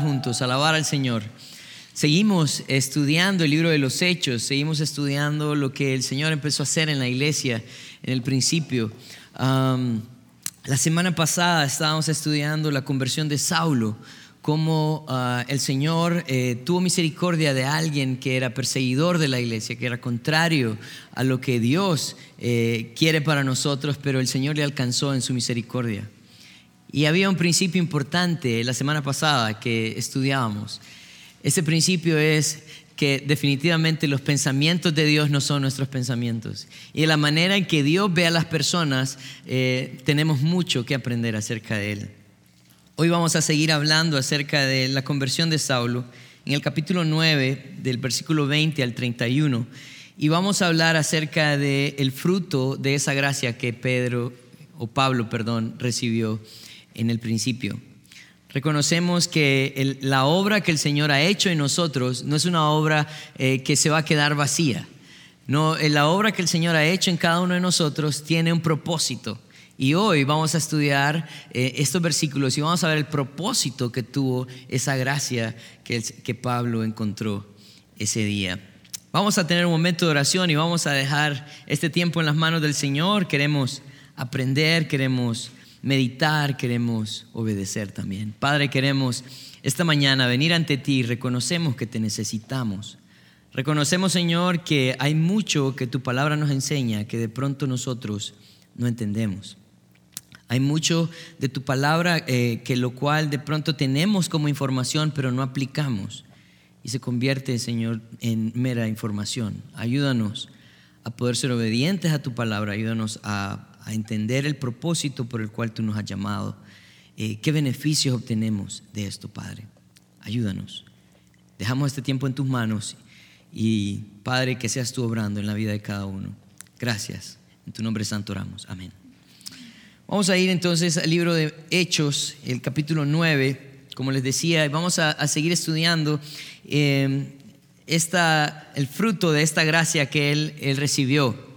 juntos, alabar al Señor. Seguimos estudiando el libro de los Hechos, seguimos estudiando lo que el Señor empezó a hacer en la iglesia en el principio. la semana pasada estábamos estudiando la conversión de Saulo, cómo ah, el Señor eh, tuvo misericordia de alguien que era perseguidor de la iglesia, que era contrario a lo que Dios eh, quiere para nosotros, pero el Señor le alcanzó en su misericordia. Y había un principio importante la semana pasada que estudiábamos ese principio es que definitivamente los pensamientos de Dios no son nuestros pensamientos. Y la manera en que Dios ve a las personas, eh, tenemos mucho que aprender acerca de Él. Hoy vamos a seguir hablando acerca de la conversión de Saulo en el capítulo 9, del versículo 20 al 31. Y vamos a hablar acerca del el fruto de esa gracia que Pedro, o Pablo, perdón, recibió en el principio. Reconocemos que la obra que el Señor ha hecho en nosotros no es una obra eh, que se va a quedar vacía. No, eh, la obra que el Señor ha hecho en cada uno de nosotros tiene un propósito. Y hoy vamos a estudiar eh, estos versículos y vamos a ver el propósito que tuvo esa gracia que, que Pablo encontró ese día. Vamos a tener un momento de oración y vamos a dejar este tiempo en las manos del Señor. Queremos aprender, queremos meditar, queremos obedecer también. Padre, queremos esta mañana venir ante ti reconocemos que te necesitamos. Reconocemos, Señor, que hay mucho que tu palabra nos enseña que de pronto nosotros no entendemos. Hay mucho de tu palabra eh, que lo cual de pronto tenemos como información, pero no aplicamos. Y se convierte, Señor, en mera información. Ayúdanos a poder ser obedientes a tu palabra. Ayúdanos a a entender el propósito por el cual tú nos has llamado. Eh, ¿Qué beneficios obtenemos de esto, Padre? Ayúdanos. Dejamos este tiempo en tus manos y, Padre, que seas tú obrando en la vida de cada uno. Gracias. En tu nombre santo oramos. Amén. Vamos a ir entonces al libro de Hechos, el capítulo 9. Como les decía, vamos a, seguir estudiando eh, esta, el fruto de esta gracia que él, él recibió.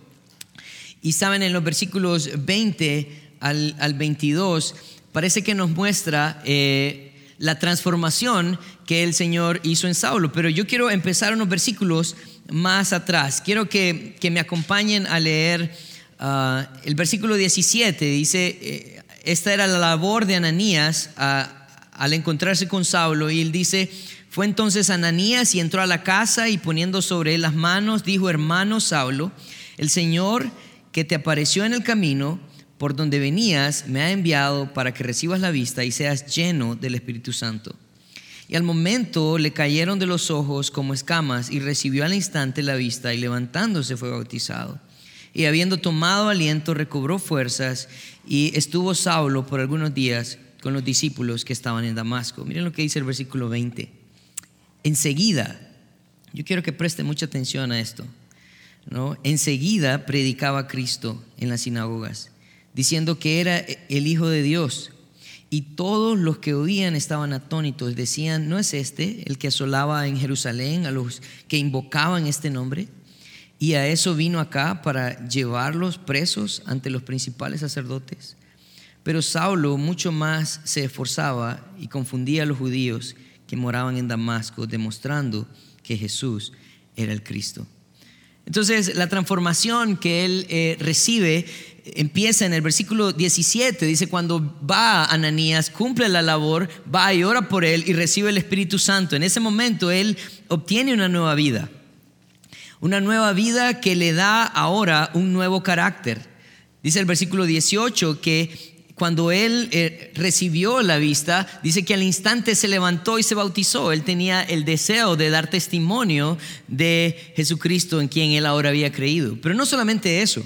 Y saben, en los versículos 20 al, 22, parece que nos muestra eh, la transformación que el Señor hizo en Saulo. Pero yo quiero empezar unos versículos más atrás. Quiero que, me acompañen a leer ah, el versículo 17. Dice, eh, esta era la labor de Ananías ah, al encontrarse con Saulo. Y él dice, fue entonces Ananías y entró a la casa y poniendo sobre él las manos, dijo, hermano Saulo, el Señor que te apareció en el camino por donde venías, me ha enviado para que recibas la vista y seas lleno del Espíritu Santo. Y al momento le cayeron de los ojos como escamas y recibió al instante la vista y levantándose fue bautizado. Y habiendo tomado aliento recobró fuerzas y estuvo Saulo por algunos días con los discípulos que estaban en Damasco. Miren lo que dice el versículo 20. Enseguida, yo quiero que preste mucha atención a esto. Enseguida predicaba Cristo en las sinagogas, diciendo que era el Hijo de Dios. Y todos los que oían estaban atónitos, decían, ¿no es este el que asolaba en Jerusalén a los que invocaban este nombre? Y a eso vino acá para llevarlos presos ante los principales sacerdotes. Pero Saulo mucho más se esforzaba y confundía a los judíos que moraban en Damasco, demostrando que Jesús era el Cristo. Entonces, la transformación que él eh, recibe empieza en el versículo 17. Dice, cuando va Ananías, cumple la labor, va y ora por él y recibe el Espíritu Santo. En ese momento él obtiene una nueva vida. Una nueva vida que le da ahora un nuevo carácter. Dice el versículo 18 que cuando él eh, recibió la vista, dice que al instante se levantó y se bautizó. Él tenía el deseo de dar testimonio de Jesucristo en quien él ahora había creído. Pero no solamente eso.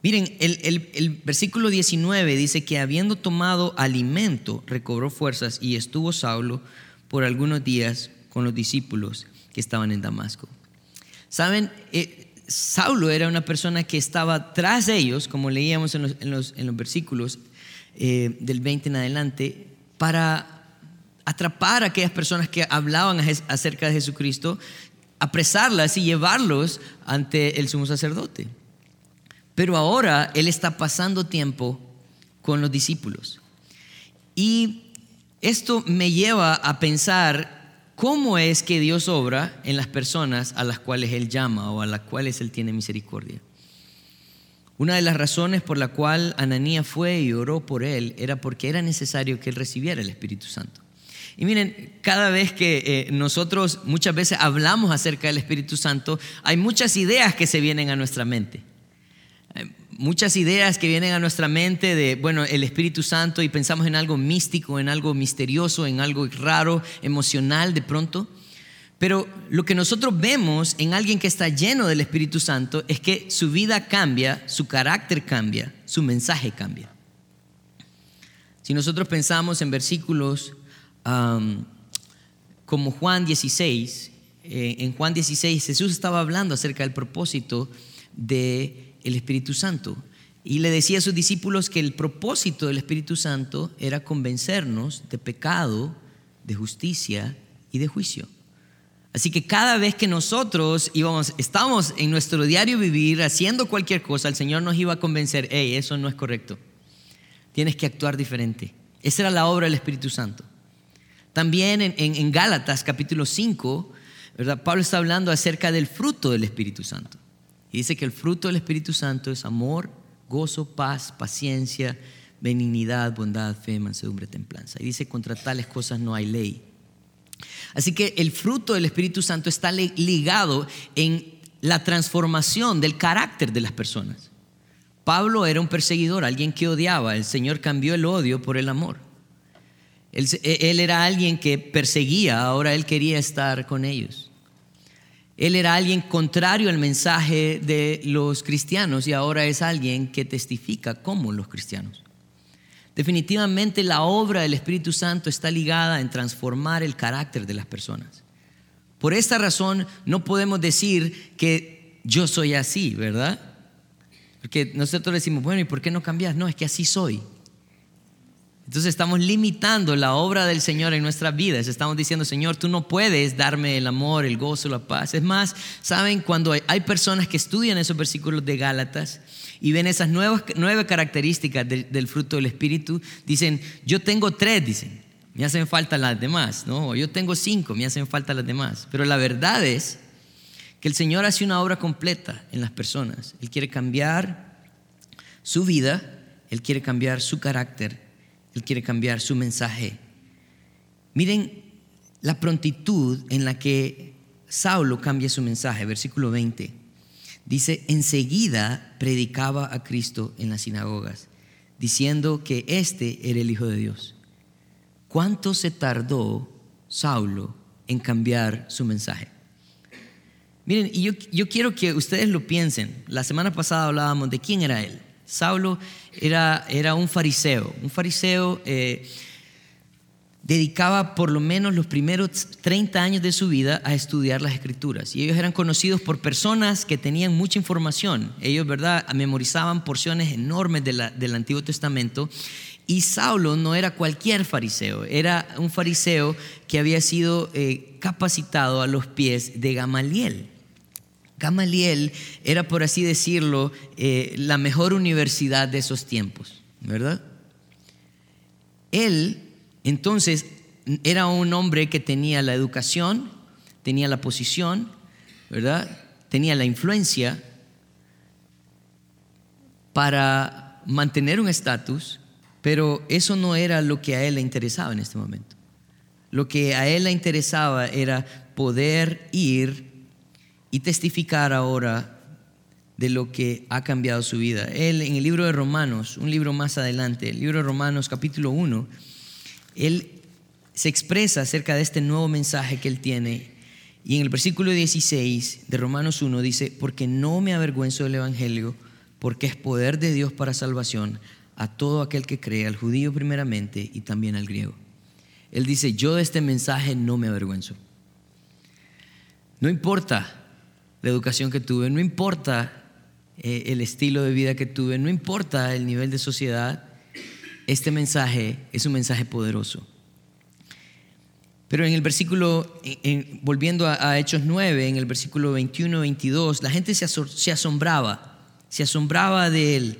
Miren, el, versículo 19 dice que habiendo tomado alimento, recobró fuerzas y estuvo Saulo por algunos días con los discípulos que estaban en Damasco. Saben, eh, Saulo era una persona que estaba tras ellos, como leíamos en los versículos, eh, del 20 en adelante para atrapar a aquellas personas que hablaban acerca de Jesucristo, apresarlas y llevarlos ante el sumo sacerdote. Pero ahora Él está pasando tiempo con los discípulos. Y esto me lleva a pensar cómo es que Dios obra en las personas a las cuales Él llama o a las cuales Él tiene misericordia. Una de las razones por la cual Ananías fue y oró por él era porque era necesario que él recibiera el Espíritu Santo. Y miren, cada vez que eh, nosotros muchas veces hablamos acerca del Espíritu Santo, hay muchas ideas que se vienen a nuestra mente. muchas ideas que vienen a nuestra mente de, bueno, el Espíritu Santo y pensamos en algo místico, en algo misterioso, en algo raro, emocional de pronto. Pero lo que nosotros vemos en alguien que está lleno del Espíritu Santo es que su vida cambia, su carácter cambia, su mensaje cambia. Si nosotros pensamos en versículos como Juan 16, eh, en Juan 16 Jesús estaba hablando acerca del propósito del el Espíritu Santo. Y le decía a sus discípulos que el propósito del Espíritu Santo era convencernos de pecado, de justicia y de juicio. Así que cada vez que nosotros íbamos, estamos en nuestro diario vivir haciendo cualquier cosa, el Señor nos iba a convencer, hey, eso no es correcto. Tienes que actuar diferente. Esa era la obra del Espíritu Santo. También en, Gálatas capítulo 5, ¿verdad? Pablo está hablando acerca del fruto del Espíritu Santo. Y dice que el fruto del Espíritu Santo es amor, gozo, paz, paciencia, benignidad, bondad, fe, mansedumbre, templanza. Y dice, contra tales cosas no hay ley. Así que el fruto del Espíritu Santo está ligado en la transformación del carácter de las personas. Pablo era un perseguidor, alguien que odiaba. El Señor cambió el odio por el amor. Él, él, era alguien que perseguía, ahora él quería estar con ellos. Él era alguien contrario al mensaje de los cristianos y ahora es alguien que testifica como los cristianos. Definitivamente la obra del Espíritu Santo está ligada en transformar el carácter de las personas. Por esta razón no podemos decir que yo soy así, ¿verdad? Porque nosotros decimos, bueno, ¿y por qué no cambias? No, es que así soy. Entonces estamos limitando la obra del Señor en nuestras vidas. Estamos diciendo, Señor, tú no puedes darme el amor, el gozo, la paz. Es más, ¿saben? Cuando hay personas que estudian esos versículos de Gálatas, y ven esas nuevas, nueve características del fruto del Espíritu, dicen, yo tengo tres, dicen, me hacen falta las demás, ¿no? Yo tengo cinco, me hacen falta las demás. Pero la verdad es que el Señor hace una obra completa en las personas. Él quiere cambiar su vida, Él quiere cambiar su carácter, Él quiere cambiar su mensaje. Miren la prontitud en la que Saulo cambia su mensaje, versículo 20. Dice, enseguida predicaba a Cristo en las sinagogas, diciendo que éste era el Hijo de Dios. ¿Cuánto se tardó Saulo en cambiar su mensaje? Miren, y yo, quiero que ustedes lo piensen. La semana pasada hablábamos de quién era él. Saulo era, era un fariseo, un fariseo eh, dedicaba por lo menos los primeros 30 años de su vida a estudiar las escrituras. Y ellos eran conocidos por personas que tenían mucha información. Ellos, ¿verdad?, memorizaban porciones enormes del Antiguo Testamento. Y Saulo no era cualquier fariseo, era un fariseo que había sido eh, capacitado a los pies de Gamaliel. Gamaliel era, por así decirlo, eh, la mejor universidad de esos tiempos, ¿verdad? Él entonces, era un hombre que tenía la educación, tenía la posición, ¿verdad? Tenía la influencia para mantener un estatus, pero eso no era lo que a él le interesaba en este momento. Lo que a él le interesaba era poder ir y testificar ahora de lo que ha cambiado su vida. Él en el libro de Romanos, un libro más adelante, el libro de Romanos capítulo 1, él se expresa acerca de este nuevo mensaje que él tiene. Y en el versículo 16 de Romanos 1 dice, porque no me avergüenzo del Evangelio, porque es poder de Dios para salvación a todo aquel que cree, al judío primeramente y también al griego. Él dice, yo de este mensaje no me avergüenzo. No importa la educación que tuve, no importa eh, el estilo de vida que tuve, no importa el nivel de sociedad, este mensaje es un mensaje poderoso. Pero en el versículo, volviendo a, Hechos 9, en el versículo 21 22, la gente se, asombraba, se asombraba de él.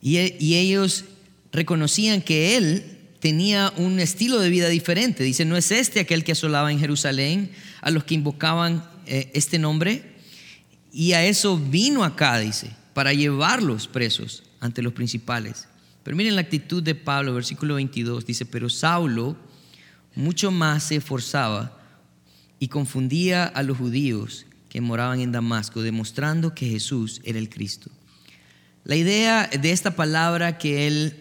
Y, y ellos reconocían que él tenía un estilo de vida diferente. Dice, ¿no es este aquel que asolaba en Jerusalén a los que invocaban eh, este nombre? Y a eso vino acá, dice, para llevarlos presos ante los principales. Pero miren la actitud de Pablo, versículo 22, dice, pero Saulo mucho más se esforzaba y confundía a los judíos que moraban en Damasco, demostrando que Jesús era el Cristo. La idea de esta palabra que él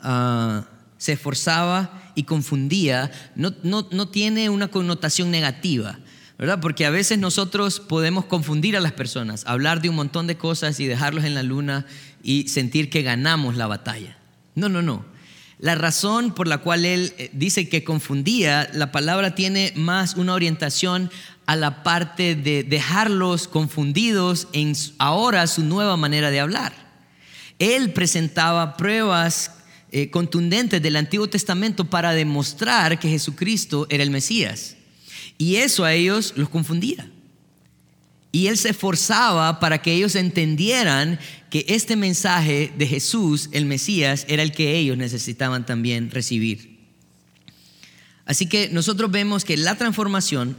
ah, se esforzaba y confundía no, no tiene una connotación negativa. ¿verdad? Porque a veces nosotros podemos confundir a las personas, hablar de un montón de cosas y dejarlos en la luna y sentir que ganamos la batalla. No, no, no. La razón por la cual él eh, dice que confundía, la palabra tiene más una orientación a la parte de dejarlos confundidos en ahora su nueva manera de hablar. Él presentaba pruebas eh, contundentes del Antiguo Testamento para demostrar que Jesucristo era el Mesías. Y eso a ellos los confundía. Y él se esforzaba para que ellos entendieran que este mensaje de Jesús, el Mesías, era el que ellos necesitaban también recibir. Así que nosotros vemos que la transformación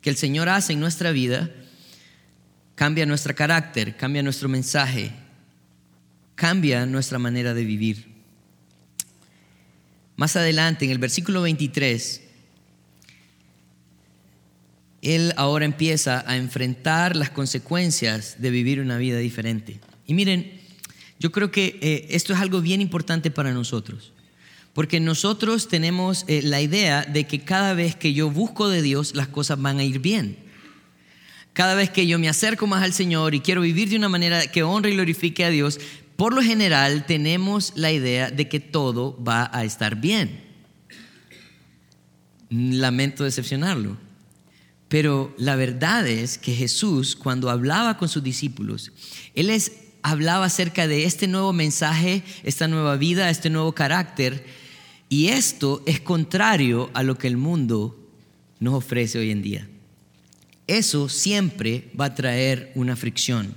que el Señor hace en nuestra vida cambia nuestro carácter, cambia nuestro mensaje, cambia nuestra manera de vivir. Más adelante, en el versículo 23, él ahora empieza a enfrentar las consecuencias de vivir una vida diferente. Y miren, yo creo que eh, esto es algo bien importante para nosotros, porque nosotros tenemos eh, la idea de que cada vez que yo busco de Dios, las cosas van a ir bien. Cada vez que yo me acerco más al Señor y quiero vivir de una manera que honre y glorifique a Dios, por lo general tenemos la idea de que todo va a estar bien. Lamento decepcionarlo. Pero la verdad es que Jesús, cuando hablaba con sus discípulos, Él les hablaba acerca de este nuevo mensaje, esta nueva vida, este nuevo carácter. Y esto es contrario a lo que el mundo nos ofrece hoy en día. Eso siempre va a traer una fricción.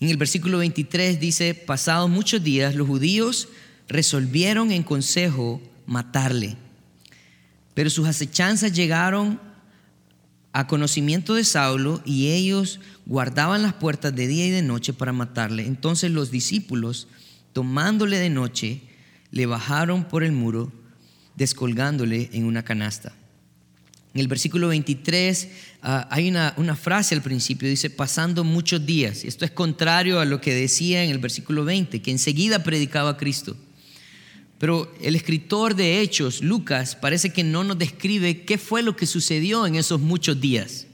En el versículo 23 dice, pasados muchos días, los judíos resolvieron en consejo matarle. Pero sus acechanzas llegaron a conocimiento de Saulo y ellos guardaban las puertas de día y de noche para matarle. Entonces los discípulos, tomándole de noche, le bajaron por el muro, descolgándole en una canasta. En el versículo 23 ah, hay una, una, frase al principio, dice, pasando muchos días. Esto es contrario a lo que decía en el versículo 20, que enseguida predicaba a Cristo. Pero el escritor de Hechos, Lucas, parece que no nos describe qué fue lo que sucedió en esos muchos días.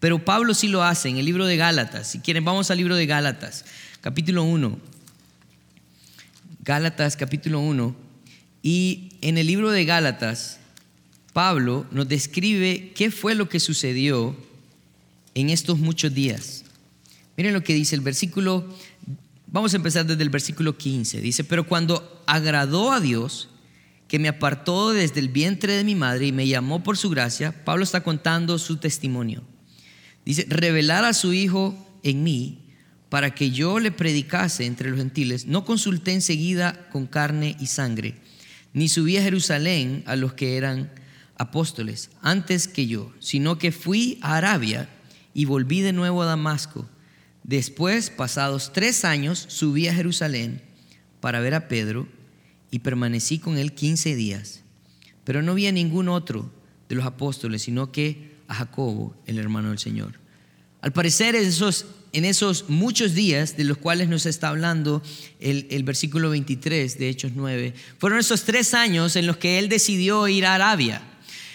Pero Pablo sí lo hace en el libro de Gálatas. Si quieren, vamos al libro de Gálatas, capítulo 1. Gálatas, capítulo 1. Y en el libro de Gálatas, Pablo nos describe qué fue lo que sucedió en estos muchos días. Miren lo que dice el versículo Vamos a empezar desde el versículo 15. Dice, pero cuando agradó a Dios, que me apartó desde el vientre de mi madre y me llamó por su gracia, Pablo está contando su testimonio. Dice, revelar a su Hijo en mí para que yo le predicase entre los gentiles, no consulté enseguida con carne y sangre, ni subí a Jerusalén a los que eran apóstoles antes que yo, sino que fui a Arabia y volví de nuevo a Damasco Después, pasados tres años, subí a Jerusalén para ver a Pedro y permanecí con él quince días. Pero no vi a ningún otro de los apóstoles, sino que a Jacobo, el hermano del Señor. Al parecer, esos, en esos muchos días de los cuales nos está hablando el, el versículo 23 de Hechos 9, fueron esos tres años en los que él decidió ir a Arabia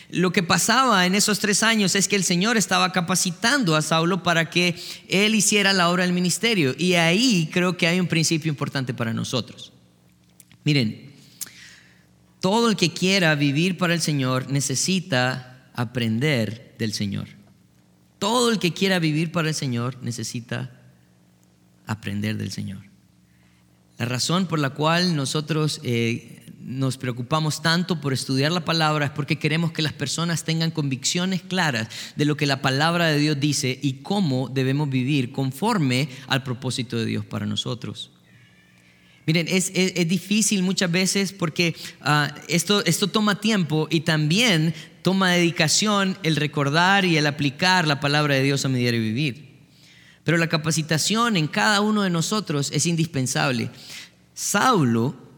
lo que pasaba en esos tres años es que el Señor estaba capacitando a Saulo para que él hiciera la obra del ministerio. Y ahí creo que hay un principio importante para nosotros. Miren, todo el que quiera vivir para el Señor necesita aprender del Señor. Todo el que quiera vivir para el Señor necesita aprender del Señor. La razón por la cual nosotros eh, nos preocupamos tanto por estudiar la palabra es porque queremos que las personas tengan convicciones claras de lo que la palabra de Dios dice y cómo debemos vivir conforme al propósito de Dios para nosotros. Miren, es, difícil muchas veces porque ah, esto, esto toma tiempo y también toma dedicación el recordar y el aplicar la palabra de Dios a mi diario vivir. Pero la capacitación en cada uno de nosotros es indispensable. Saulo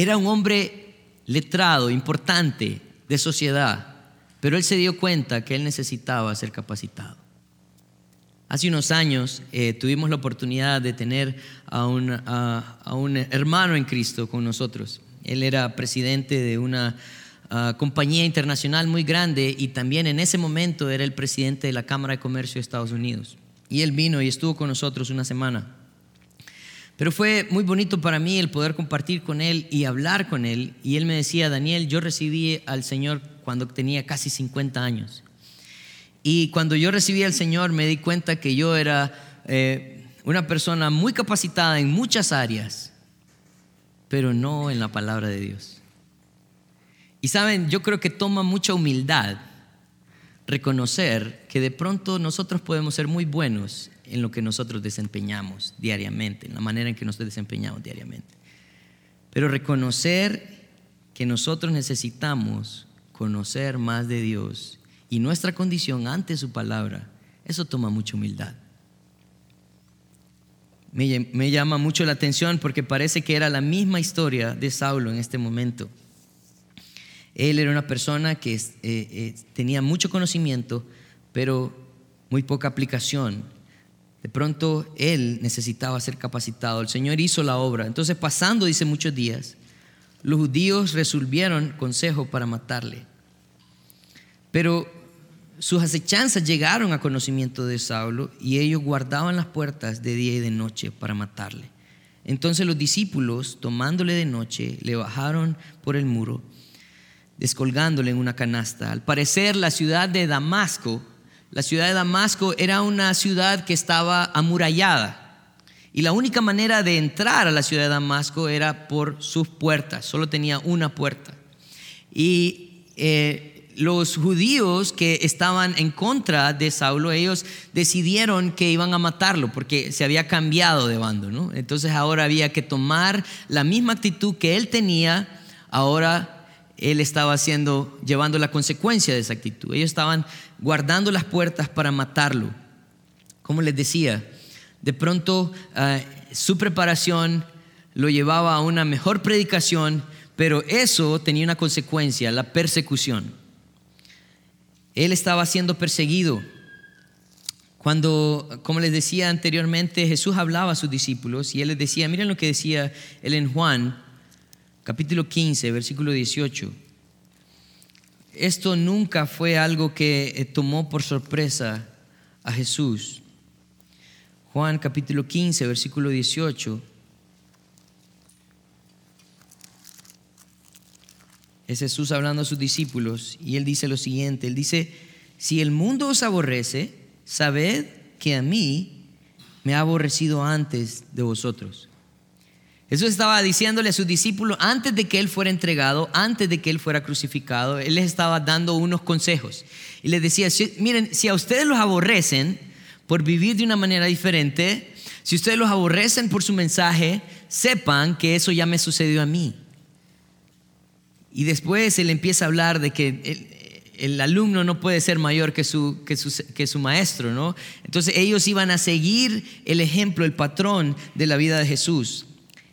era un hombre letrado, importante, de sociedad, pero él se dio cuenta que él necesitaba ser capacitado. Hace unos años eh, tuvimos la oportunidad de tener a un, hermano en Cristo con nosotros. Él era presidente de una ah, compañía internacional muy grande y también en ese momento era el presidente de la Cámara de Comercio de Estados Unidos. Y él vino y estuvo con nosotros una semana. Pero fue muy bonito para mí el poder compartir con él y hablar con él. Y él me decía, Daniel, yo recibí al Señor cuando tenía casi 50 años. Y cuando yo recibí al Señor me di cuenta que yo era eh, una persona muy capacitada en muchas áreas, pero no en la palabra de Dios. Y saben, yo creo que toma mucha humildad reconocer que de pronto nosotros podemos ser muy buenos en lo que nosotros desempeñamos diariamente, en la manera en que nos desempeñamos diariamente. Pero reconocer que nosotros necesitamos conocer más de Dios y nuestra condición ante su palabra, eso toma mucha humildad. Me, llama mucho la atención porque parece que era la misma historia de Saulo en este momento. Él era una persona que eh, eh, tenía mucho conocimiento, pero muy poca aplicación. De pronto él necesitaba ser capacitado. El Señor hizo la obra. Entonces, pasando, dice muchos días, los judíos resolvieron consejo para matarle. Pero sus acechanzas llegaron a conocimiento de Saulo y ellos guardaban las puertas de día y de noche para matarle. Entonces los discípulos, tomándole de noche, le bajaron por el muro, descolgándole en una canasta. Al parecer la ciudad de Damasco, la ciudad de Damasco era una ciudad que estaba amurallada. Y la única manera de entrar a la ciudad de Damasco era por sus puertas, solo tenía una puerta. Y eh, los judíos que estaban en contra de Saulo, ellos decidieron que iban a matarlo porque se había cambiado de bando, ¿no? Entonces ahora había que tomar la misma actitud que él tenía, ahora él estaba haciendo, llevando la consecuencia de esa actitud. Ellos estaban guardando las puertas para matarlo. Como les decía, de pronto ah, su preparación lo llevaba a una mejor predicación, pero eso tenía una consecuencia, la persecución. Él estaba siendo perseguido. Cuando, como les decía anteriormente, Jesús hablaba a sus discípulos y él les decía, miren lo que decía él en Juan, capítulo 15, versículo 18. Esto nunca fue algo que eh, tomó por sorpresa a Jesús. Juan capítulo 15, versículo 18. Es Jesús hablando a sus discípulos y él dice lo siguiente, él dice, si el mundo os aborrece, sabed que a mí me ha aborrecido antes de vosotros. Jesús estaba diciéndole a sus discípulos antes de que Él fuera entregado, antes de que Él fuera crucificado, Él les estaba dando unos consejos. Y les decía, miren, si a ustedes los aborrecen por vivir de una manera diferente, si ustedes los aborrecen por su mensaje, sepan que eso ya me sucedió a mí. Y después él empieza a hablar de que el, alumno no puede ser mayor que su, que, su maestro, ¿no? Entonces ellos iban a seguir el ejemplo, el patrón de la vida de Jesús.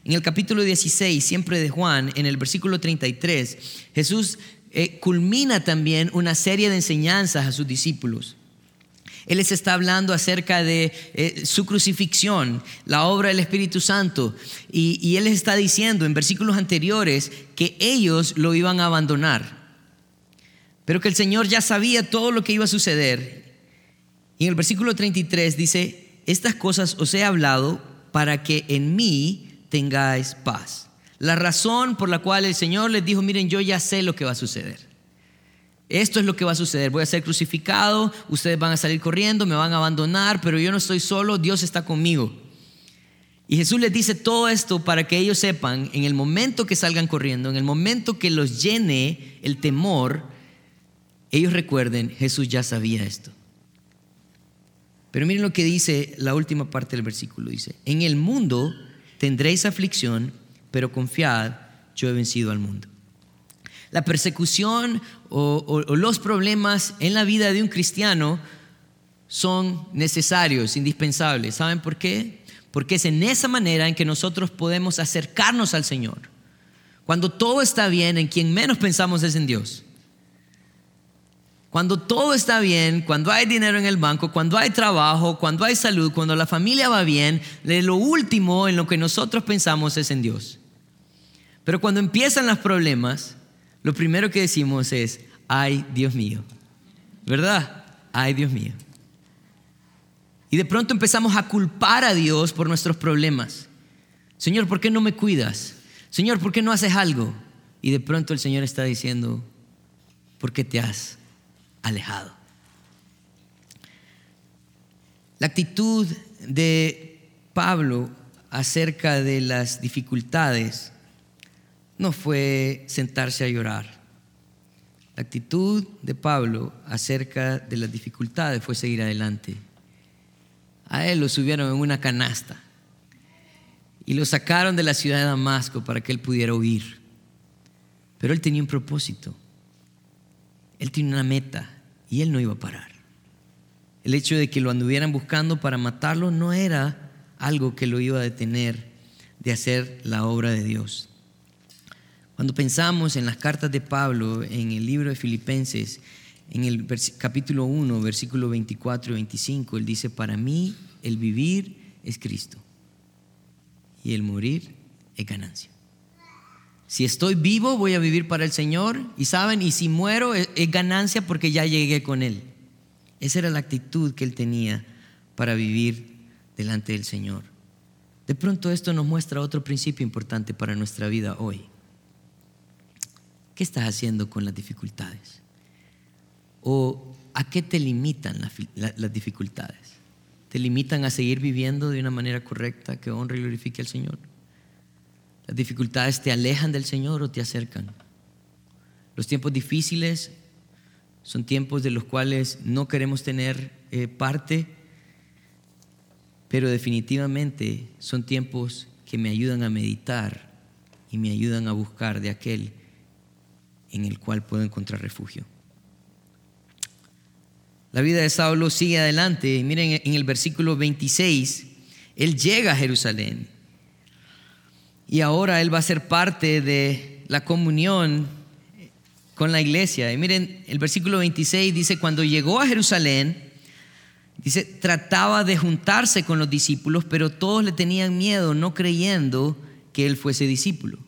En el capítulo 16, siempre de Juan, en el versículo 33, Jesús eh, culmina también una serie de enseñanzas a sus discípulos. Él les está hablando acerca de eh, su crucifixión, la obra del Espíritu Santo. Y, Él les está diciendo en versículos anteriores que ellos lo iban a abandonar. Pero que el Señor ya sabía todo lo que iba a suceder. Y en el versículo 33 dice, estas cosas os he hablado para que en mí tengáis paz. La razón por la cual el Señor les dijo, miren, yo ya sé lo que va a suceder. Esto es lo que va a suceder. Voy a ser crucificado, ustedes van a salir corriendo, me van a abandonar, pero yo no estoy solo, Dios está conmigo. Y Jesús les dice todo esto para que ellos sepan, en el momento que salgan corriendo, en el momento que los llene el temor, ellos recuerden, Jesús ya sabía esto. Pero miren lo que dice la última parte del versículo. Dice, en el mundo tendréis aflicción, pero confiad, yo he vencido al mundo. La persecución o, los problemas en la vida de un cristiano son necesarios, indispensables. ¿Saben por qué? Porque es en esa manera en que nosotros podemos acercarnos al Señor. Cuando todo está bien, en quien menos pensamos es en Dios. Cuando todo está bien, cuando hay dinero en el banco, cuando hay trabajo, cuando hay salud, cuando la familia va bien, lo último en lo que nosotros pensamos es en Dios. Pero cuando empiezan los problemas, lo primero que decimos es, ay Dios mío, ¿verdad? Ay Dios mío. Y de pronto empezamos a culpar a Dios por nuestros problemas. Señor, ¿por qué no me cuidas? Señor, ¿por qué no haces algo? Y de pronto el Señor está diciendo, ¿por qué te has alejado. La actitud de Pablo acerca de las dificultades no fue sentarse a llorar. La actitud de Pablo acerca de las dificultades fue seguir adelante. A él lo subieron en una canasta y lo sacaron de la ciudad de Damasco para que él pudiera huir. Pero él tenía un propósito. Él tiene una meta y él no iba a parar. El hecho de que lo anduvieran buscando para matarlo no era algo que lo iba a detener de hacer la obra de Dios. Cuando pensamos en las cartas de Pablo, en el libro de Filipenses, en el capítulo 1, versículo 24 y 25, él dice, para mí el vivir es Cristo y el morir es ganancia. Si estoy vivo, voy a vivir para el Señor. Y saben, y si muero, es, ganancia porque ya llegué con Él. Esa era la actitud que Él tenía para vivir delante del Señor. De pronto esto nos muestra otro principio importante para nuestra vida hoy. ¿Qué estás haciendo con las dificultades? ¿O a qué te limitan las dificultades? ¿Te limitan a seguir viviendo de una manera correcta que honre y glorifique al Señor? Las dificultades te alejan del Señor o te acercan. Los tiempos difíciles son tiempos de los cuales no queremos tener eh, parte, pero definitivamente son tiempos que me ayudan a meditar y me ayudan a buscar de aquel en el cual puedo encontrar refugio. La vida de Saulo sigue adelante. Miren en el versículo 26, él llega a Jerusalén y ahora él va a ser parte de la comunión con la iglesia. Y miren, el versículo 26 dice, cuando llegó a Jerusalén, dice, trataba de juntarse con los discípulos, pero todos le tenían miedo, no creyendo que él fuese discípulo.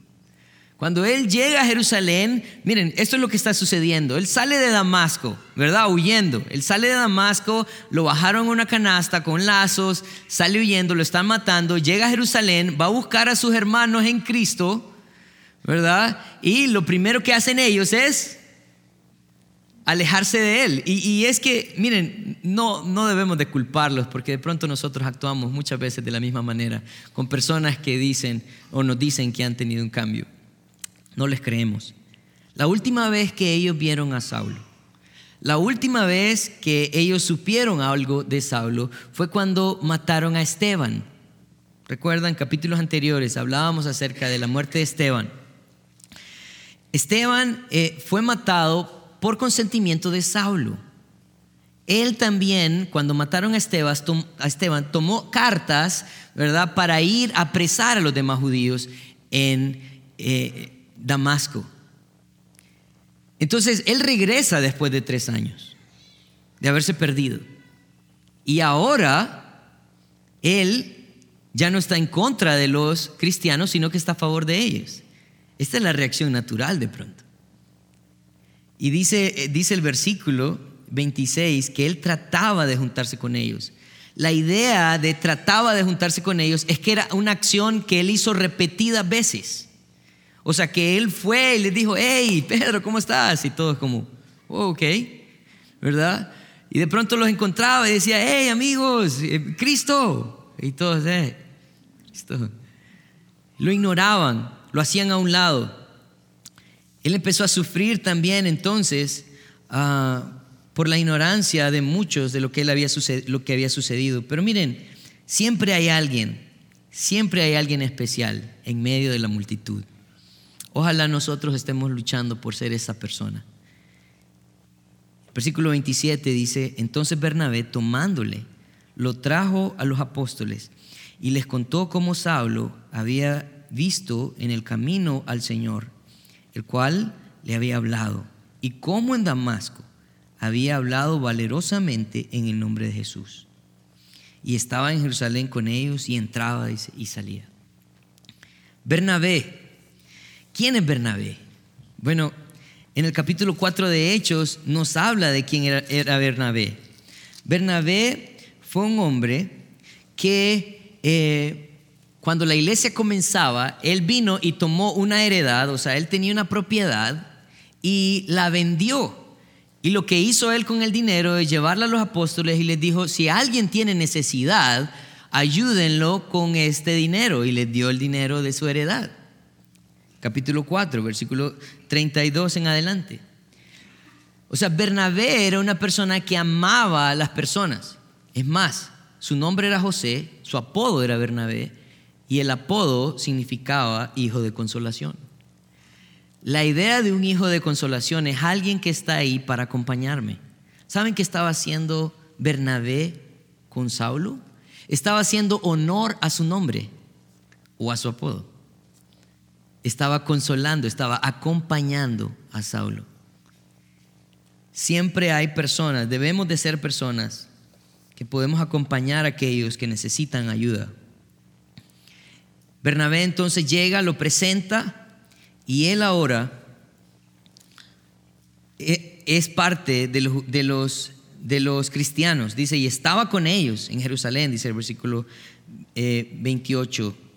Cuando él llega a Jerusalén, miren, esto es lo que está sucediendo. Él sale de Damasco, ¿verdad? Huyendo. Él sale de Damasco, lo bajaron en una canasta con lazos, sale huyendo, lo están matando, llega a Jerusalén, va a buscar a sus hermanos en Cristo, ¿verdad? Y lo primero que hacen ellos es alejarse de él. Y, es que, miren, no, no debemos de culparlos porque de pronto nosotros actuamos muchas veces de la misma manera con personas que dicen o nos dicen que han tenido un cambio no les creemos. La última vez que ellos vieron a Saulo, la última vez que ellos supieron algo de Saulo fue cuando mataron a Esteban. Recuerdan, capítulos anteriores hablábamos acerca de la muerte de Esteban. Esteban eh, fue matado por consentimiento de Saulo. Él también, cuando mataron a Esteban, tomó cartas, ¿verdad?, para ir a apresar a los demás judíos en, eh, Damasco. Entonces él regresa después de tres años de haberse perdido. Y ahora él ya no está en contra de los cristianos, sino que está a favor de ellos. Esta es la reacción natural de pronto. Y dice, eh, dice el versículo 26 que él trataba de juntarse con ellos. La idea de trataba de juntarse con ellos es que era una acción que él hizo repetidas veces. O sea que él fue y le dijo, hey, Pedro, ¿cómo estás? Y todos como, oh, ok, ¿verdad? Y de pronto los encontraba y decía, hey, amigos, eh, Cristo. Y todos, eh, Cristo. Lo ignoraban, lo hacían a un lado. Él empezó a sufrir también entonces ah, por la ignorancia de muchos de lo que, había lo que había sucedido. Pero miren, siempre hay alguien Siempre hay alguien especial en medio de la multitud. Ojalá nosotros estemos luchando por ser esa persona. Versículo 27 dice, entonces Bernabé tomándole, lo trajo a los apóstoles y les contó cómo Saulo había visto en el camino al Señor, el cual le había hablado, y cómo en Damasco había hablado valerosamente en el nombre de Jesús. Y estaba en Jerusalén con ellos y entraba y salía. Bernabé. ¿Quién es Bernabé? Bueno, en el capítulo 4 de Hechos nos habla de quién era, Bernabé. Bernabé fue un hombre que eh, cuando la iglesia comenzaba, él vino y tomó una heredad, o sea, él tenía una propiedad y la vendió. Y lo que hizo él con el dinero es llevarla a los apóstoles y les dijo, si alguien tiene necesidad, ayúdenlo con este dinero. Y les dio el dinero de su heredad. Capítulo 4, versículo 32 en adelante. O sea, Bernabé era una persona que amaba a las personas. Es más, su nombre era José, su apodo era Bernabé y el apodo significaba hijo de consolación. La idea de un hijo de consolación es alguien que está ahí para acompañarme. ¿Saben qué estaba haciendo Bernabé con Saulo? Estaba haciendo honor a su nombre o a su apodo. Estaba consolando, estaba acompañando a Saulo. Siempre hay personas, debemos de ser personas que podemos acompañar a aquellos que necesitan ayuda. Bernabé entonces llega, lo presenta y él ahora e, es parte de los, de los, cristianos. Dice, y estaba con ellos en Jerusalén, dice el versículo 28.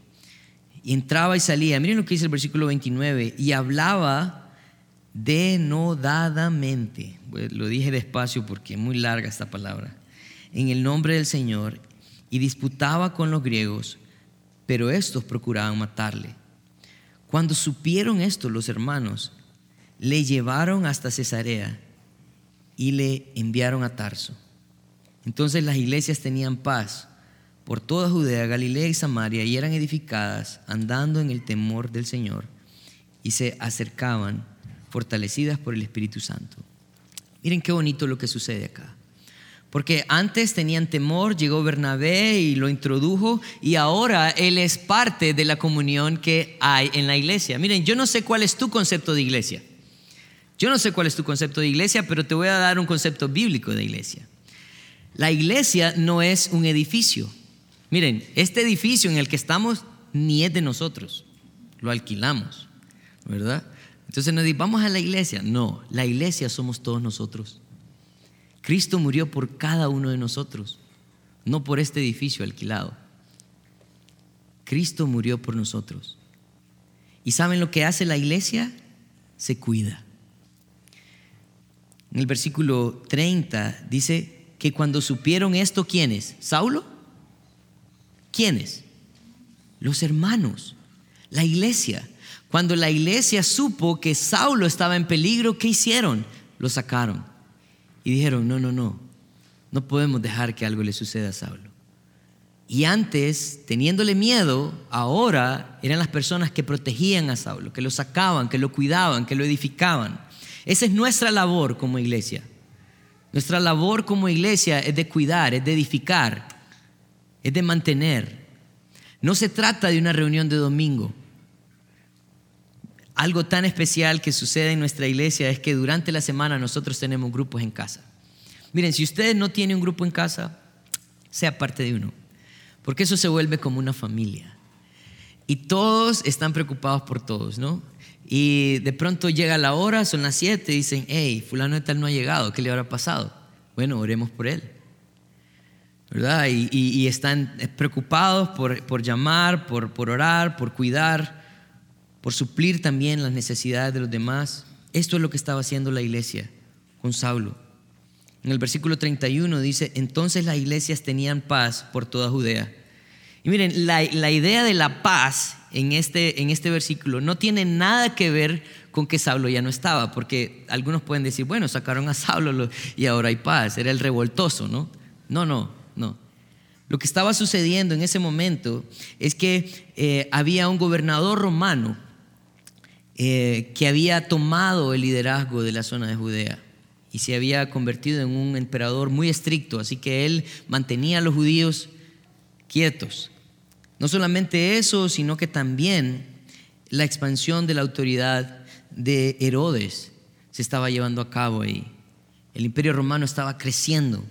Y entraba y salía. Miren lo que dice el versículo 29. Y hablaba denodadamente. Lo dije despacio porque es muy larga esta palabra. En el nombre del Señor. Y disputaba con los griegos, pero estos procuraban matarle. Cuando supieron esto los hermanos, le llevaron hasta Cesarea y le enviaron a Tarso. Entonces las iglesias tenían paz por toda Judea, Galilea y Samaria y eran edificadas andando en el temor del Señor y se acercaban fortalecidas por el Espíritu Santo. Miren qué bonito lo que sucede acá. Porque antes tenían temor, llegó Bernabé y lo introdujo y ahora él es parte de la comunión que hay en la iglesia. Miren, yo no sé cuál es tu concepto de iglesia. Yo no sé cuál es tu concepto de iglesia, pero te voy a dar un concepto bíblico de iglesia. La iglesia no es un edificio. Miren, este edificio en el que estamos ni es de nosotros, lo alquilamos, ¿verdad? Entonces nos dice, vamos a la iglesia. No, la iglesia somos todos nosotros. Cristo murió por cada uno de nosotros, no por este edificio alquilado. Cristo murió por nosotros. ¿Y saben lo que hace la iglesia? Se cuida. En el versículo 30 dice que cuando supieron esto, ¿quiénes? ¿Saulo? ¿Quiénes? Los hermanos, la iglesia. Cuando la iglesia supo que Saulo estaba en peligro, ¿qué hicieron? Lo sacaron. Y dijeron, no, no, no, no podemos dejar que algo le suceda a Saulo. Y antes, teniéndole miedo, ahora eran las personas que protegían a Saulo, que lo sacaban, que lo cuidaban, que lo edificaban. Esa es nuestra labor como iglesia. Nuestra labor como iglesia es de cuidar, es de edificar, es de mantener. No se trata de una reunión de domingo. Algo tan especial que sucede en nuestra iglesia es que durante la semana nosotros tenemos grupos en casa. Miren, si usted no tiene un grupo en casa, sea parte de uno, porque eso se vuelve como una familia. Y todos están preocupados por todos, ¿no? Y de pronto llega la hora, son las 7, y dicen, hey, fulano de tal no ha llegado, ¿qué le habrá pasado? Bueno, oremos por él. ¿Verdad? Y, están preocupados por, por llamar, por, por orar, por cuidar por suplir también las necesidades de los demás. Esto es lo que estaba haciendo la iglesia con Saulo. En el versículo 31 dice, entonces las iglesias tenían paz por toda Judea. Y miren, la, idea de la paz en este, en este versículo no tiene nada que ver con que Saulo ya no estaba, porque algunos pueden decir, bueno, sacaron a Saulo y ahora hay paz, era el revoltoso, ¿no? No, no, no. Lo que estaba sucediendo en ese momento es que eh, había un gobernador romano eh, que había tomado el liderazgo de la zona de Judea y se había convertido en un emperador muy estricto, así que él mantenía a los judíos quietos. No solamente eso, sino que también la expansión de la autoridad de Herodes se estaba llevando a cabo ahí. El imperio romano estaba creciendo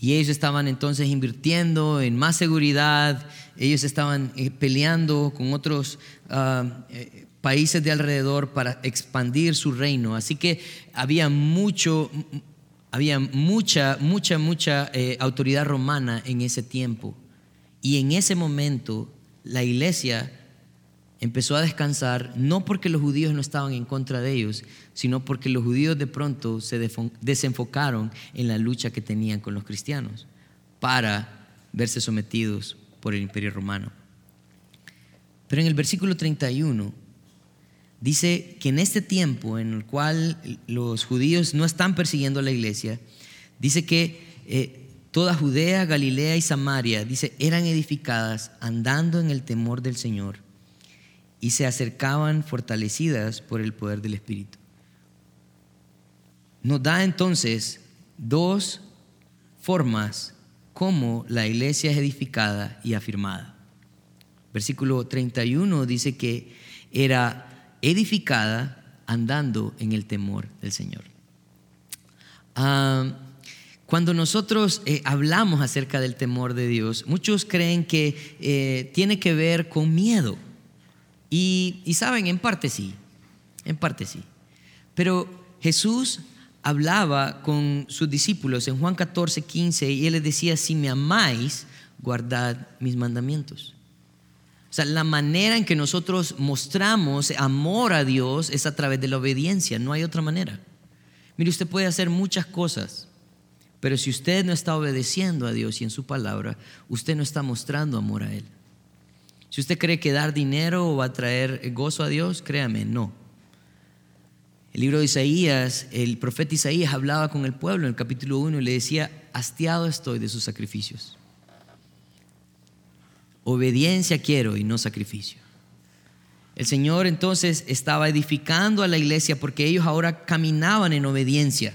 y ellos estaban entonces invirtiendo en más seguridad, ellos estaban eh, peleando con otros ah, eh, países de alrededor para expandir su reino. Así que había mucho, había mucha, mucha, mucha eh, autoridad romana en ese tiempo. Y en ese momento la iglesia empezó a descansar, no porque los judíos no estaban en contra de ellos, sino porque los judíos de pronto se desenfocaron en la lucha que tenían con los cristianos para verse sometidos por el imperio romano. Pero en el versículo 31 dice que en este tiempo en el cual los judíos no están persiguiendo a la iglesia, dice que eh, toda Judea, Galilea y Samaria, dice, eran edificadas andando en el temor del Señor y se acercaban fortalecidas por el poder del Espíritu. Nos da entonces dos formas como la iglesia es edificada y afirmada. Versículo 31 dice que era edificada andando en el temor del Señor. Ah, cuando nosotros eh, hablamos acerca del temor de Dios, muchos creen que eh, tiene que ver con miedo. Y, saben, en parte sí, en parte sí. Pero Jesús hablaba con sus discípulos en Juan 14, 15 y él les decía, si me amáis, guardad mis mandamientos. O sea, la manera en que nosotros mostramos amor a Dios es a través de la obediencia, no hay otra manera. Mire, usted puede hacer muchas cosas, pero si usted no está obedeciendo a Dios y en su palabra, usted no está mostrando amor a Él. Si usted cree que dar dinero va a traer gozo a Dios, créame, no. El libro de Isaías, el profeta Isaías hablaba con el pueblo en el capítulo 1 y le decía, hastiado estoy de sus sacrificios. Obediencia quiero y no sacrificio. El Señor entonces estaba edificando a la iglesia porque ellos ahora caminaban en obediencia.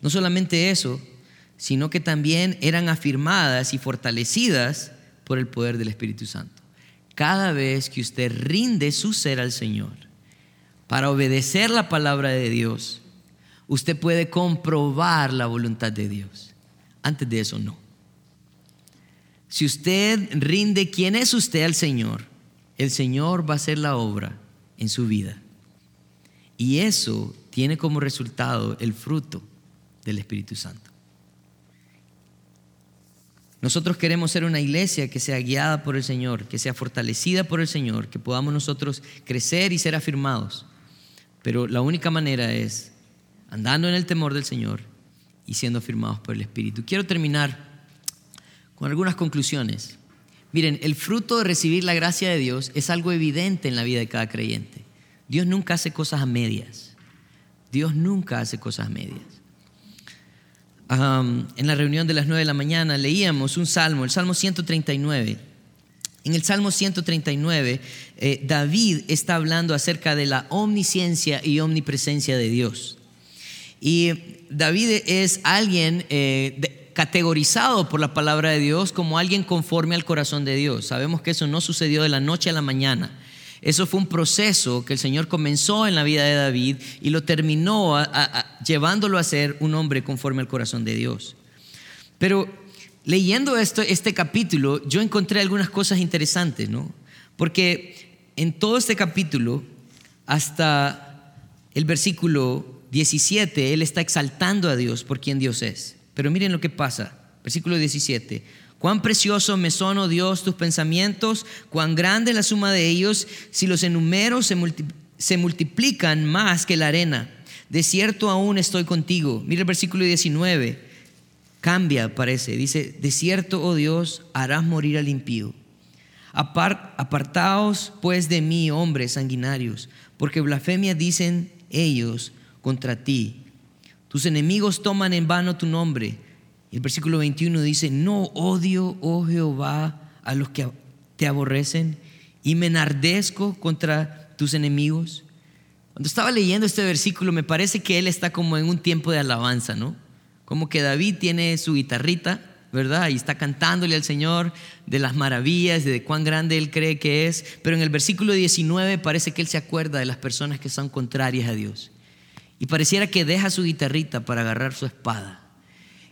No solamente eso, sino que también eran afirmadas y fortalecidas por el poder del Espíritu Santo. Cada vez que usted rinde su ser al Señor para obedecer la palabra de Dios, usted puede comprobar la voluntad de Dios. Antes de eso, no. Si usted rinde quién es usted al Señor, el Señor va a hacer la obra en su vida. Y eso tiene como resultado el fruto del Espíritu Santo. Nosotros queremos ser una iglesia que sea guiada por el Señor, que sea fortalecida por el Señor, que podamos nosotros crecer y ser afirmados. Pero la única manera es andando en el temor del Señor y siendo afirmados por el Espíritu. Quiero terminar con algunas conclusiones. Miren, el fruto de recibir la gracia de Dios es algo evidente en la vida de cada creyente. Dios nunca hace cosas a medias. Dios nunca hace cosas a medias en la reunión de las 9 de la mañana leíamos un salmo, el Salmo 139. En el Salmo 139, eh, David está hablando acerca de la omnisciencia y omnipresencia de Dios. Y David es alguien eh, categorizado por la palabra de Dios como alguien conforme al corazón de Dios. Sabemos que eso no sucedió de la noche a la mañana. Eso fue un proceso que el Señor comenzó en la vida de David y lo terminó llevándolo a ser un hombre conforme al corazón de Dios. Pero leyendo esto, este capítulo, yo encontré algunas cosas interesantes, ¿no? Porque en todo este capítulo, hasta el versículo 17, él está exaltando a Dios por quien Dios es. Pero miren lo que pasa. Versículo 17. Cuán precioso me son, oh Dios, tus pensamientos, cuán grande la suma de ellos, si los enumero se, se multiplican más que la arena. De cierto aún estoy contigo. Mira el versículo 19. Cambia, parece. Dice, de cierto, oh Dios, harás morir al impío. apartaos pues de mí, hombres sanguinarios, porque blasfemia dicen ellos contra ti. Tus enemigos toman en vano tu nombre El versículo 21 dice, no odio, oh Jehová, a los que te aborrecen y me enardezco contra tus enemigos. Cuando estaba leyendo este versículo me parece que él está como en un tiempo de alabanza, ¿no? Como que David tiene su guitarrita, ¿verdad? Y está cantándole al Señor de las maravillas, de cuán grande él cree que es. Pero en el versículo 19 parece que él se acuerda de las personas que son contrarias a Dios. Y pareciera que deja su guitarrita para agarrar su espada.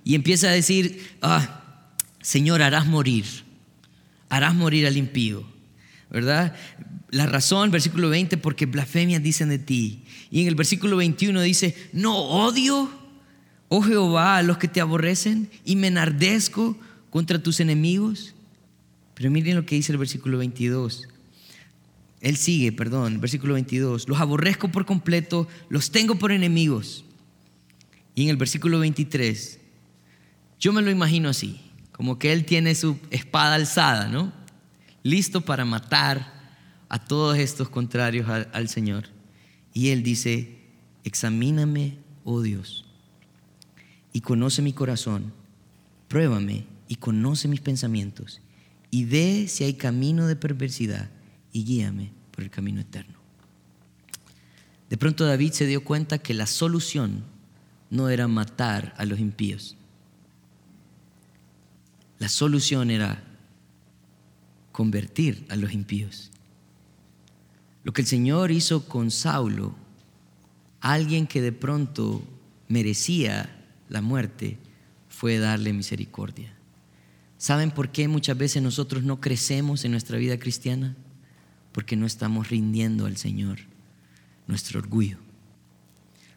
Y empieza a decir, ah, Señor, harás morir, harás morir al impío, ¿verdad? La razón, versículo 20, porque blasfemias dicen de ti. Y en el versículo 21 dice, no odio, oh Jehová, a los que te aborrecen y me enardezco contra tus enemigos. Pero miren lo que dice el versículo 22. Él sigue, perdón, versículo 22. Los aborrezco por completo, los tengo por enemigos. Y en el versículo 23, yo me lo imagino así, como que él tiene su espada alzada, ¿no? Listo para matar a todos estos contrarios al, al Señor. Y él dice, examíname, oh Dios, y conoce mi corazón, pruébame y conoce mis pensamientos, y ve si hay camino de perversidad y guíame por el camino eterno. De pronto David se dio cuenta que la solución no era matar a los impíos. La solución era convertir a los impíos. Lo que el Señor hizo con Saulo, alguien que de pronto merecía la muerte, fue darle misericordia. ¿Saben por qué muchas veces nosotros no crecemos en nuestra vida cristiana? porque no estamos rindiendo al Señor nuestro orgullo.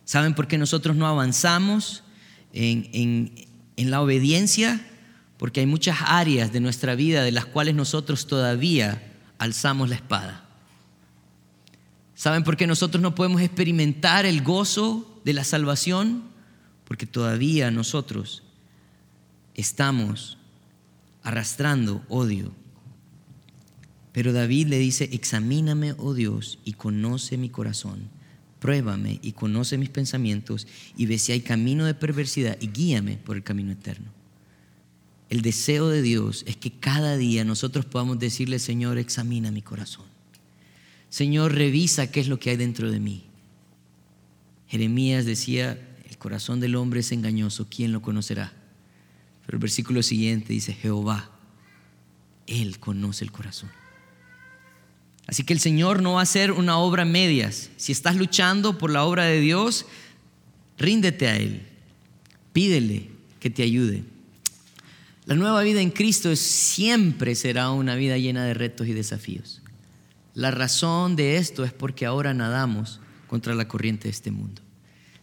¿Saben por qué nosotros no avanzamos en, en la obediencia? Porque hay muchas áreas de nuestra vida de las cuales nosotros todavía alzamos la espada. ¿Saben por qué nosotros no podemos experimentar el gozo de la salvación? Porque todavía nosotros estamos arrastrando odio pero David le dice, examíname, oh Dios, y conoce mi corazón. Pruébame y conoce mis pensamientos y ve si hay camino de perversidad y guíame por el camino eterno. El deseo de Dios es que cada día nosotros podamos decirle, Señor, examina mi corazón. Señor, revisa qué es lo que hay dentro de mí. Jeremías decía, el corazón del hombre es engañoso, ¿quién lo conocerá? Pero el versículo siguiente dice, Jehová, Él conoce el corazón. Así que el Señor no va a hacer una obra medias. Si estás luchando por la obra de Dios, ríndete a Él. Pídele que te ayude. La nueva vida en Cristo siempre será una vida llena de retos y desafíos. La razón de esto es porque ahora nadamos contra la corriente de este mundo.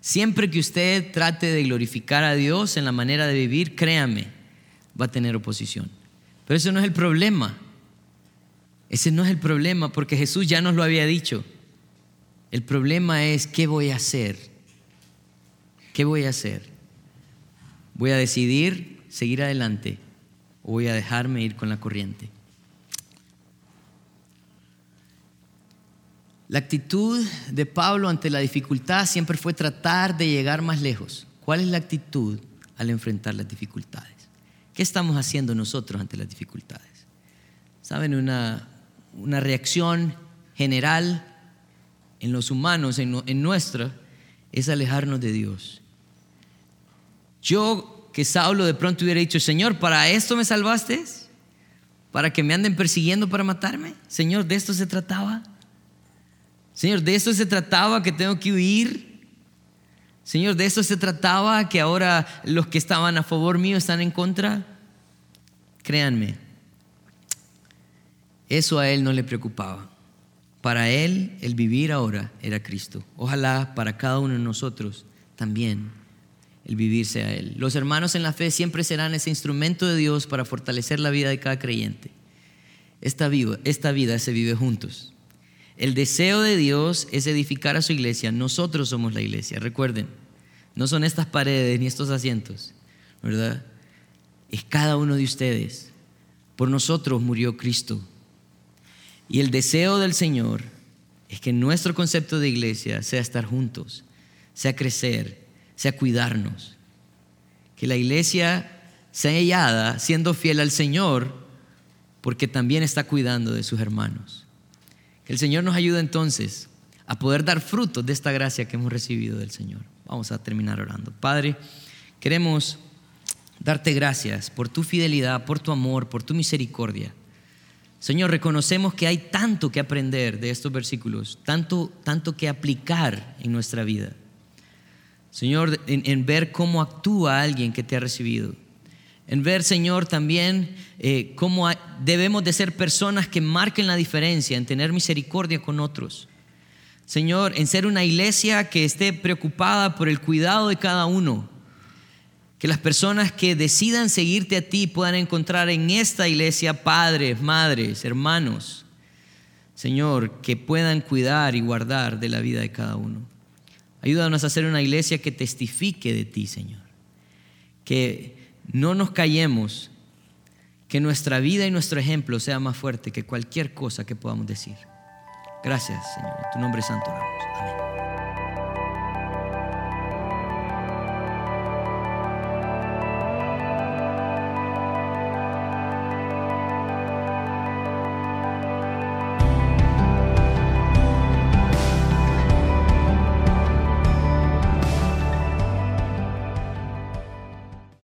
Siempre que usted trate de glorificar a Dios en la manera de vivir, créame, va a tener oposición. Pero eso no es el problema. Ese no es el problema porque Jesús ya nos lo había dicho. El problema es qué voy a hacer. ¿Qué voy a hacer? ¿Voy a decidir seguir adelante o voy a dejarme ir con la corriente? La actitud de Pablo ante la dificultad siempre fue tratar de llegar más lejos. ¿Cuál es la actitud al enfrentar las dificultades? ¿Qué estamos haciendo nosotros ante las dificultades? Saben, una, una reacción general en los humanos, en, en nuestra, es alejarnos de Dios. Yo que Saulo de pronto hubiera dicho, Señor, ¿para esto me salvaste? ¿Para que me anden persiguiendo para matarme? Señor, ¿de esto se trataba? Señor, ¿de esto se trataba que tengo que huir? Señor, ¿de esto se trataba que ahora los que estaban a favor mío están en contra? Créanme, eso a él no le preocupaba. Para él el vivir ahora era Cristo. Ojalá para cada uno de nosotros también el vivir sea Él. Los hermanos en la fe siempre serán ese instrumento de Dios para fortalecer la vida de cada creyente. Esta vida, esta vida se vive juntos. El deseo de Dios es edificar a su iglesia. Nosotros somos la iglesia. Recuerden, no son estas paredes ni estos asientos, ¿verdad? Es cada uno de ustedes. Por nosotros murió Cristo. Y el deseo del Señor es que nuestro concepto de iglesia sea estar juntos, sea crecer, sea cuidarnos. Que la iglesia sellada, siendo fiel al Señor, porque también está cuidando de sus hermanos. Que el Señor nos ayude entonces a poder dar frutos de esta gracia que hemos recibido del Señor. Vamos a terminar orando. Padre, queremos darte gracias por tu fidelidad, por tu amor, por tu misericordia. Señor, reconocemos que hay tanto que aprender de estos versículos, tanto, tanto que aplicar en nuestra vida. Señor, en, ver cómo actúa alguien que te ha recibido. En ver, Señor, también eh, cómo debemos de ser personas que marquen la diferencia, en tener misericordia con otros. Señor, en ser una iglesia que esté preocupada por el cuidado de cada uno. Que las personas que decidan seguirte a ti puedan encontrar en esta iglesia padres, madres, hermanos. Señor, que puedan cuidar y guardar de la vida de cada uno. Ayúdanos a ser una iglesia que testifique de ti, Señor. Que no nos callemos, que nuestra vida y nuestro ejemplo sea más fuerte que cualquier cosa que podamos decir. Gracias, Señor. En tu nombre santo oramos. Amén.